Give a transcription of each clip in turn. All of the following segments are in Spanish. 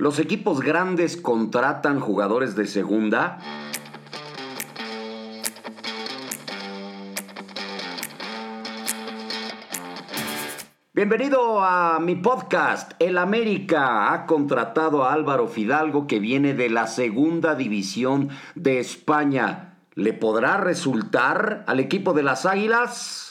¿Los equipos grandes contratan jugadores de segunda? Bienvenido a mi podcast. El América ha contratado a Álvaro Fidalgo que viene de la segunda división de España. ¿Le podrá resultar al equipo de las Águilas?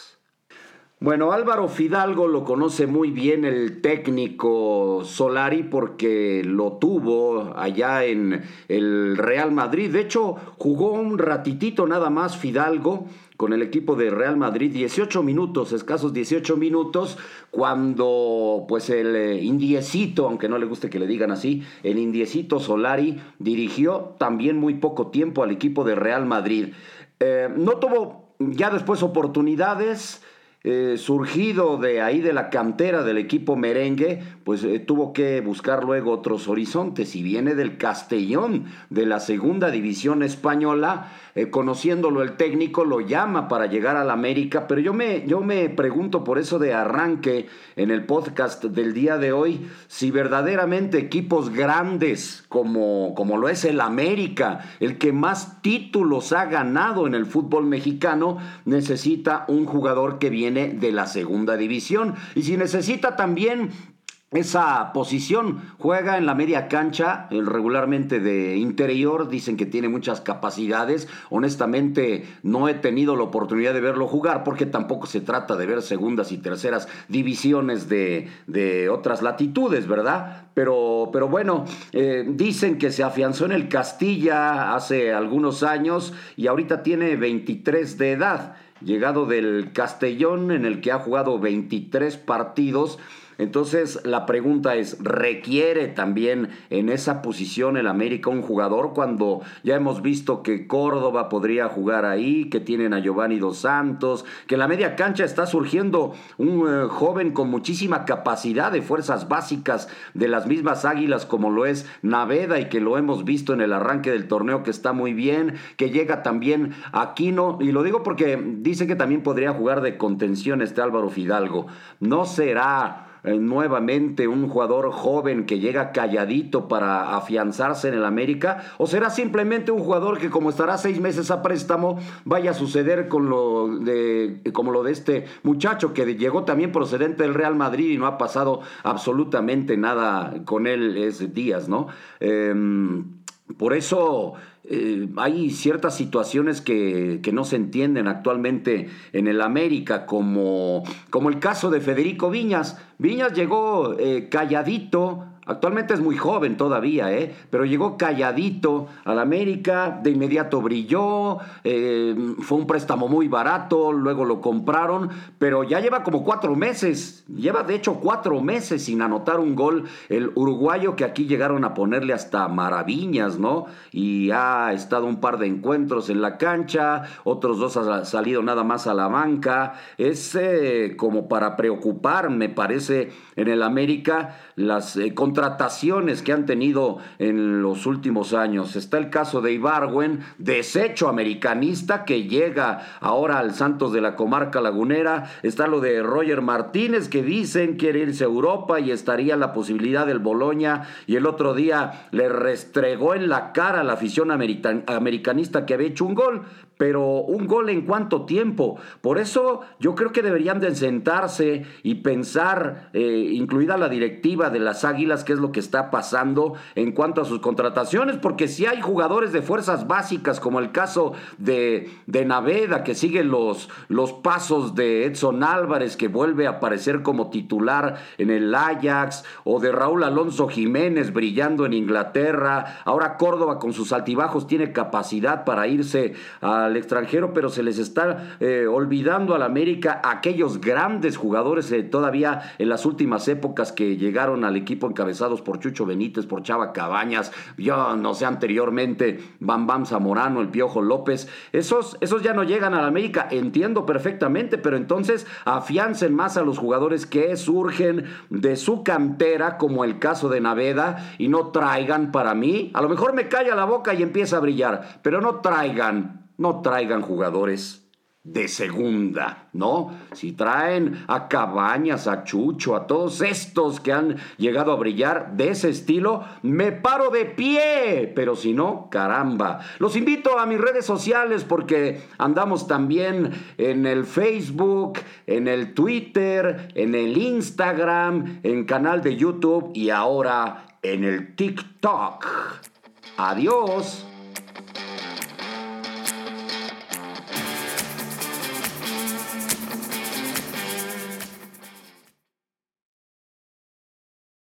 Bueno, Álvaro Fidalgo lo conoce muy bien el técnico Solari porque lo tuvo allá en el Real Madrid. De hecho, jugó un ratitito nada más Fidalgo con el equipo de Real Madrid, 18 minutos, escasos 18 minutos, cuando pues el eh, indiecito, aunque no le guste que le digan así, el indiecito Solari dirigió también muy poco tiempo al equipo de Real Madrid. Eh, no tuvo ya después oportunidades, eh, surgido de ahí de la cantera del equipo merengue, pues eh, tuvo que buscar luego otros horizontes y viene del Castellón, de la segunda división española, eh, conociéndolo el técnico, lo llama para llegar al América, pero yo me, yo me pregunto por eso de arranque en el podcast del día de hoy, si verdaderamente equipos grandes como, como lo es el América, el que más títulos ha ganado en el fútbol mexicano, necesita un jugador que viene de la segunda división. Y si necesita también esa posición juega en la media cancha, regularmente de interior, dicen que tiene muchas capacidades. Honestamente, no he tenido la oportunidad de verlo jugar porque tampoco se trata de ver segundas y terceras divisiones de, de otras latitudes, ¿verdad? Pero, pero bueno, eh, dicen que se afianzó en el Castilla hace algunos años y ahorita tiene 23 de edad llegado del Castellón en el que ha jugado 23 partidos entonces la pregunta es, ¿requiere también en esa posición el América un jugador cuando ya hemos visto que Córdoba podría jugar ahí, que tienen a Giovanni Dos Santos, que en la media cancha está surgiendo un eh, joven con muchísima capacidad de fuerzas básicas de las mismas águilas como lo es Naveda y que lo hemos visto en el arranque del torneo que está muy bien, que llega también Aquino, y lo digo porque dice que también podría jugar de contención este Álvaro Fidalgo. No será eh, nuevamente un jugador joven que llega calladito para afianzarse en el América? ¿O será simplemente un jugador que como estará seis meses a préstamo vaya a suceder con lo de, como lo de este muchacho que llegó también procedente del Real Madrid y no ha pasado absolutamente nada con él ese días, ¿no? Em, por eso eh, hay ciertas situaciones que, no se entienden actualmente en el América, como, como el caso de Federico Viñas. Viñas llegó eh, calladito Actualmente es muy joven todavía, ¿eh? pero llegó calladito al América, de inmediato brilló, eh, fue un préstamo muy barato, luego lo compraron, pero ya lleva como cuatro meses, lleva de hecho cuatro meses sin anotar un gol el uruguayo que aquí llegaron a ponerle hasta maravillas, ¿no? Y ha estado un par de encuentros en la cancha, otros dos ha salido nada más a la banca, es eh, como para preocupar, me parece, en el América las eh, contrataciones que han tenido en los últimos años. Está el caso de Ibarwen, desecho americanista que llega ahora al Santos de la comarca lagunera. Está lo de Roger Martínez que dicen quiere irse a Europa y estaría la posibilidad del Boloña y el otro día le restregó en la cara la afición americanista que había hecho un gol pero un gol en cuánto tiempo. Por eso yo creo que deberían de sentarse y pensar, eh, incluida la directiva de las Águilas, qué es lo que está pasando en cuanto a sus contrataciones, porque si hay jugadores de fuerzas básicas, como el caso de, de Naveda, que sigue los, los pasos de Edson Álvarez, que vuelve a aparecer como titular en el Ajax, o de Raúl Alonso Jiménez brillando en Inglaterra, ahora Córdoba con sus altibajos tiene capacidad para irse al extranjero, pero se les está eh, olvidando al América aquellos grandes jugadores eh, todavía en las últimas épocas que llegaron al equipo por Chucho Benítez, por Chava Cabañas, yo no sé anteriormente, Bam Bam Zamorano, el Piojo López, esos, esos ya no llegan al América, entiendo perfectamente, pero entonces afiancen más a los jugadores que surgen de su cantera, como el caso de Naveda, y no traigan para mí, a lo mejor me calla la boca y empieza a brillar, pero no traigan no traigan jugadores de segunda, ¿no? Si traen a Cabañas, a Chucho, a todos estos que han llegado a brillar de ese estilo, me paro de pie, pero si no, caramba. Los invito a mis redes sociales porque andamos también en el Facebook, en el Twitter, en el Instagram, en canal de YouTube y ahora en el TikTok. Adiós.